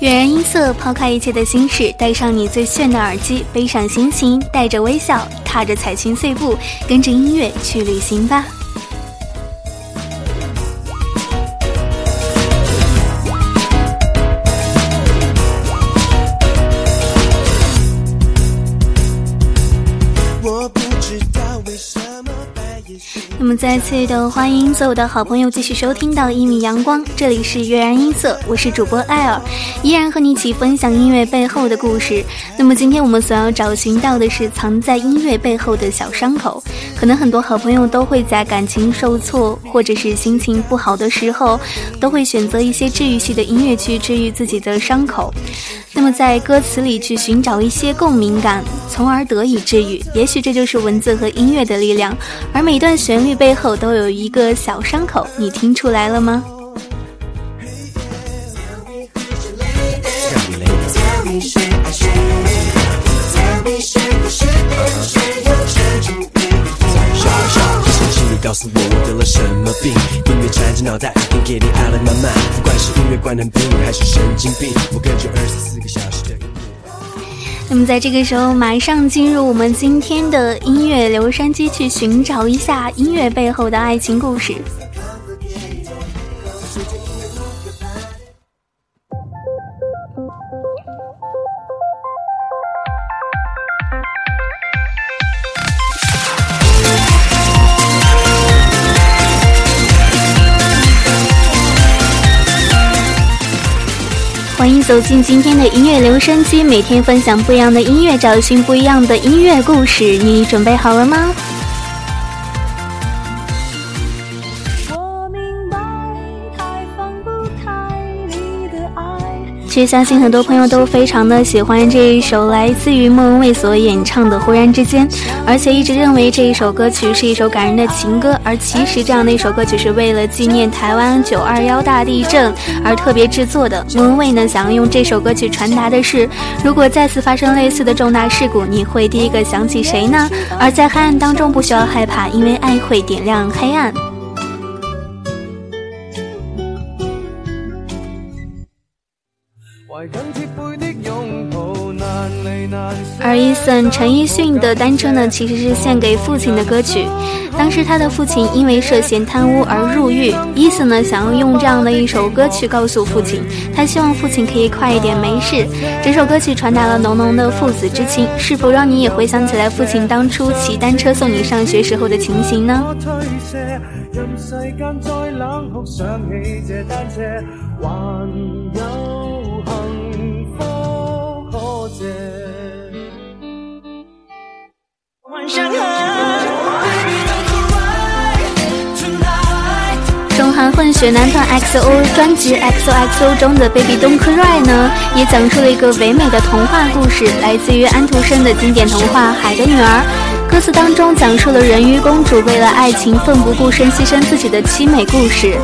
悦然音色，抛开一切的心事，戴上你最炫的耳机，背上心情，带着微笑，踏着彩裙碎步，跟着音乐去旅行吧。再次的欢迎所有的好朋友继续收听到一米阳光，这里是悦然音色，我是主播艾尔，依然和你一起分享音乐背后的故事。那么今天我们所要找寻到的是藏在音乐背后的小伤口，可能很多好朋友都会在感情受挫或者是心情不好的时候，都会选择一些治愈系的音乐去治愈自己的伤口。那么在歌词里去寻找一些共鸣感，从而得以治愈。也许这就是文字和音乐的力量。而每段旋律背后都有一个小伤口，你听出来了吗？告诉我我得了什么病？音乐缠着脑袋，一定给你爱了满满。不管是音乐关能病还是神经病，我跟着二十四个小时的音乐。那么在这个时候，马上进入我们今天的音乐留声机，去寻找一下音乐背后的爱情故事。欢迎走进今天的音乐留声机，每天分享不一样的音乐，找寻不一样的音乐故事，你准备好了吗？其实相信很多朋友都非常的喜欢这一首来自于莫文蔚所演唱的《忽然之间》，而且一直认为这一首歌曲是一首感人的情歌。而其实这样的一首歌曲是为了纪念台湾九二幺大地震而特别制作的。莫文蔚呢，想要用这首歌曲传达的是，如果再次发生类似的重大事故，你会第一个想起谁呢？而在黑暗当中不需要害怕，因为爱会点亮黑暗。而 Eason 陈奕迅的单车呢，其实是献给父亲的歌曲。当时他的父亲因为涉嫌贪污而入狱，Eason 呢想要用这样的一首歌曲告诉父亲，他希望父亲可以快一点没事。这首歌曲传达了浓浓的父子之情，是否让你也回想起来父亲当初骑单车送你上学时候的情形呢？中韩混血男团 XO 专辑 XOXO 中的 Baby Don't Cry 呢，也讲述了一个唯美的童话故事，来自于安徒生的经典童话《海的女儿》。歌词当中讲述了人鱼公主为了爱情奋不顾身、牺牲自己的凄美故事。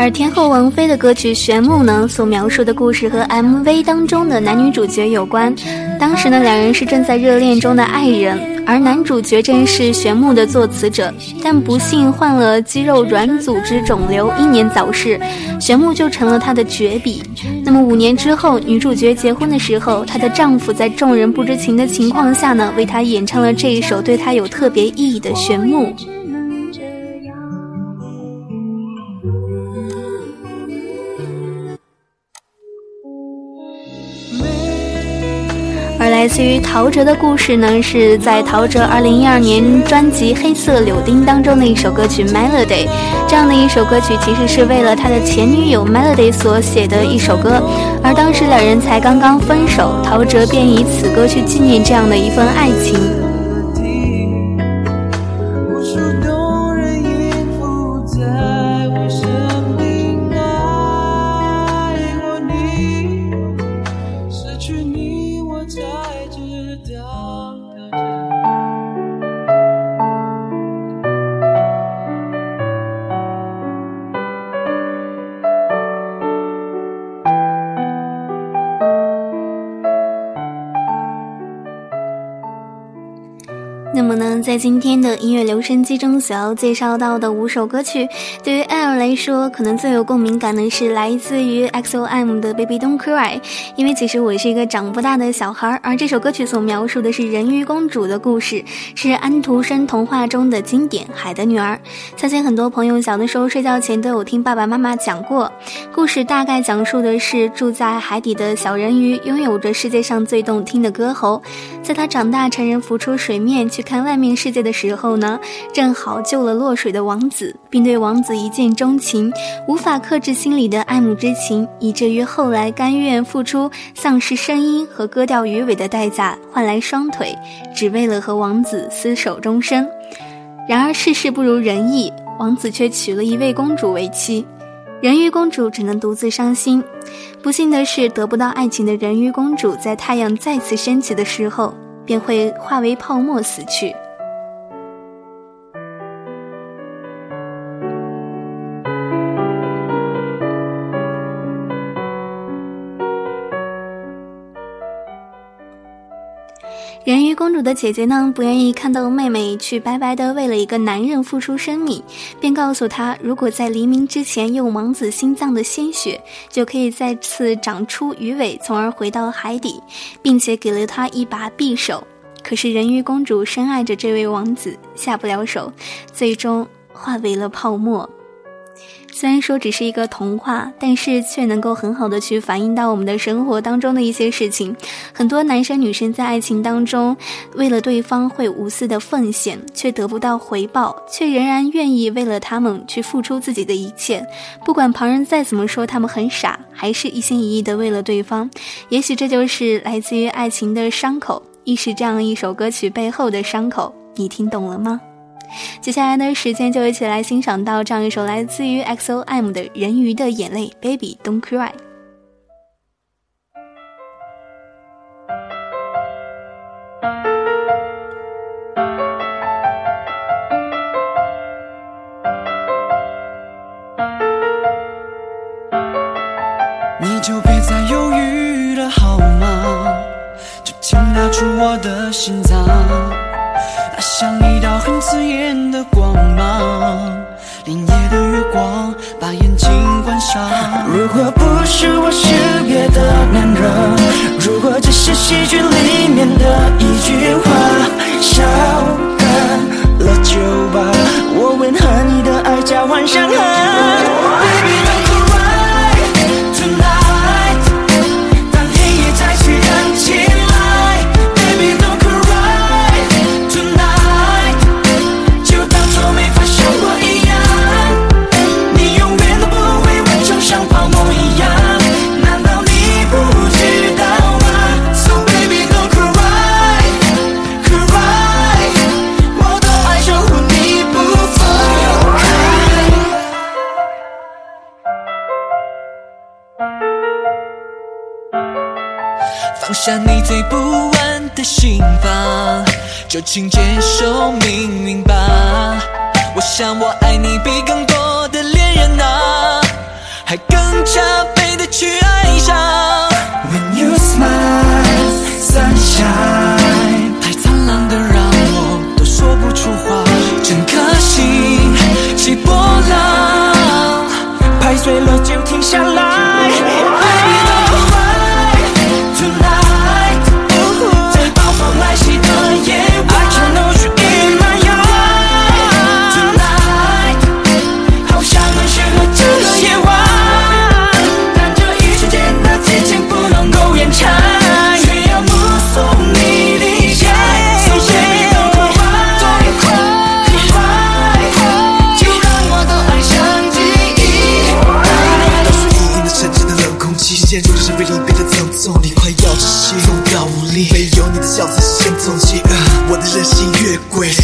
而天后王菲的歌曲《玄木》呢，所描述的故事和 MV 当中的男女主角有关。当时呢，两人是正在热恋中的爱人，而男主角正是玄木的作词者，但不幸患了肌肉软组织肿瘤，英年早逝，玄木就成了他的绝笔。那么五年之后，女主角结婚的时候，她的丈夫在众人不知情的情况下呢，为她演唱了这一首对她有特别意义的《玄木》。至于陶喆的故事呢，是在陶喆二零一二年专辑《黑色柳丁》当中的一首歌曲《Melody》。这样的一首歌曲其实是为了他的前女友 Melody 所写的一首歌，而当时两人才刚刚分手，陶喆便以此歌去纪念这样的一份爱情。么呢，在今天的音乐留声机中所要介绍到的五首歌曲，对于 L 来说，可能最有共鸣感的是来自于 XOM 的 Baby Don't Cry，因为其实我是一个长不大的小孩，而这首歌曲所描述的是人鱼公主的故事，是安徒生童话中的经典《海的女儿》。相信很多朋友小的时候睡觉前都有听爸爸妈妈讲过，故事大概讲述的是住在海底的小人鱼拥有着世界上最动听的歌喉，在他长大成人浮出水面去看。外面世界的时候呢，正好救了落水的王子，并对王子一见钟情，无法克制心里的爱慕之情，以至于后来甘愿付出丧失声音和割掉鱼尾的代价，换来双腿，只为了和王子厮守终生。然而世事不如人意，王子却娶了一位公主为妻，人鱼公主只能独自伤心。不幸的是，得不到爱情的人鱼公主，在太阳再次升起的时候。便会化为泡沫死去。人鱼公主的姐姐呢，不愿意看到妹妹去白白的为了一个男人付出生命，便告诉她，如果在黎明之前用王子心脏的鲜血，就可以再次长出鱼尾，从而回到海底，并且给了她一把匕首。可是人鱼公主深爱着这位王子，下不了手，最终化为了泡沫。虽然说只是一个童话，但是却能够很好的去反映到我们的生活当中的一些事情。很多男生女生在爱情当中，为了对方会无私的奉献，却得不到回报，却仍然愿意为了他们去付出自己的一切。不管旁人再怎么说他们很傻，还是一心一意的为了对方。也许这就是来自于爱情的伤口，亦是这样一首歌曲背后的伤口。你听懂了吗？接下来的时间就一起来欣赏到这样一首来自于 XOM 的人鱼的眼泪，Baby Don't Cry。刺眼的光芒，凛冽的月光把眼睛关上。如果不是我是别的男人，如果只是戏剧里面的一句就请接受命运吧。我想我爱你比更多的恋人啊，还更加倍的去爱上。When you smile, sunshine，太灿烂的让我都说不出话。整颗心起波浪，拍碎了就停下来。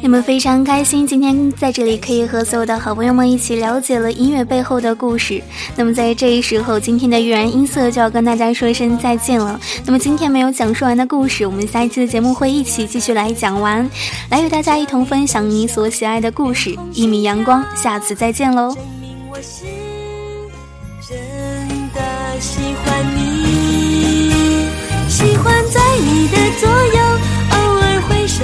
你们非常开心，今天在这里可以和所有的好朋友们一起了解了音乐背后的故事。那么在这一时候，今天的悦然音色就要跟大家说一声再见了。那么今天没有讲述完的故事，我们下一期的节目会一起继续来讲完，来与大家一同分享你所喜爱的故事。一米阳光，下次再见喽。喜欢你，喜欢在你的左右，偶尔回首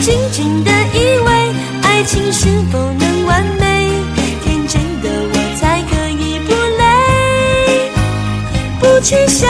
紧紧的依偎，爱。情是否能完美？天真的我才可以不累，不去想。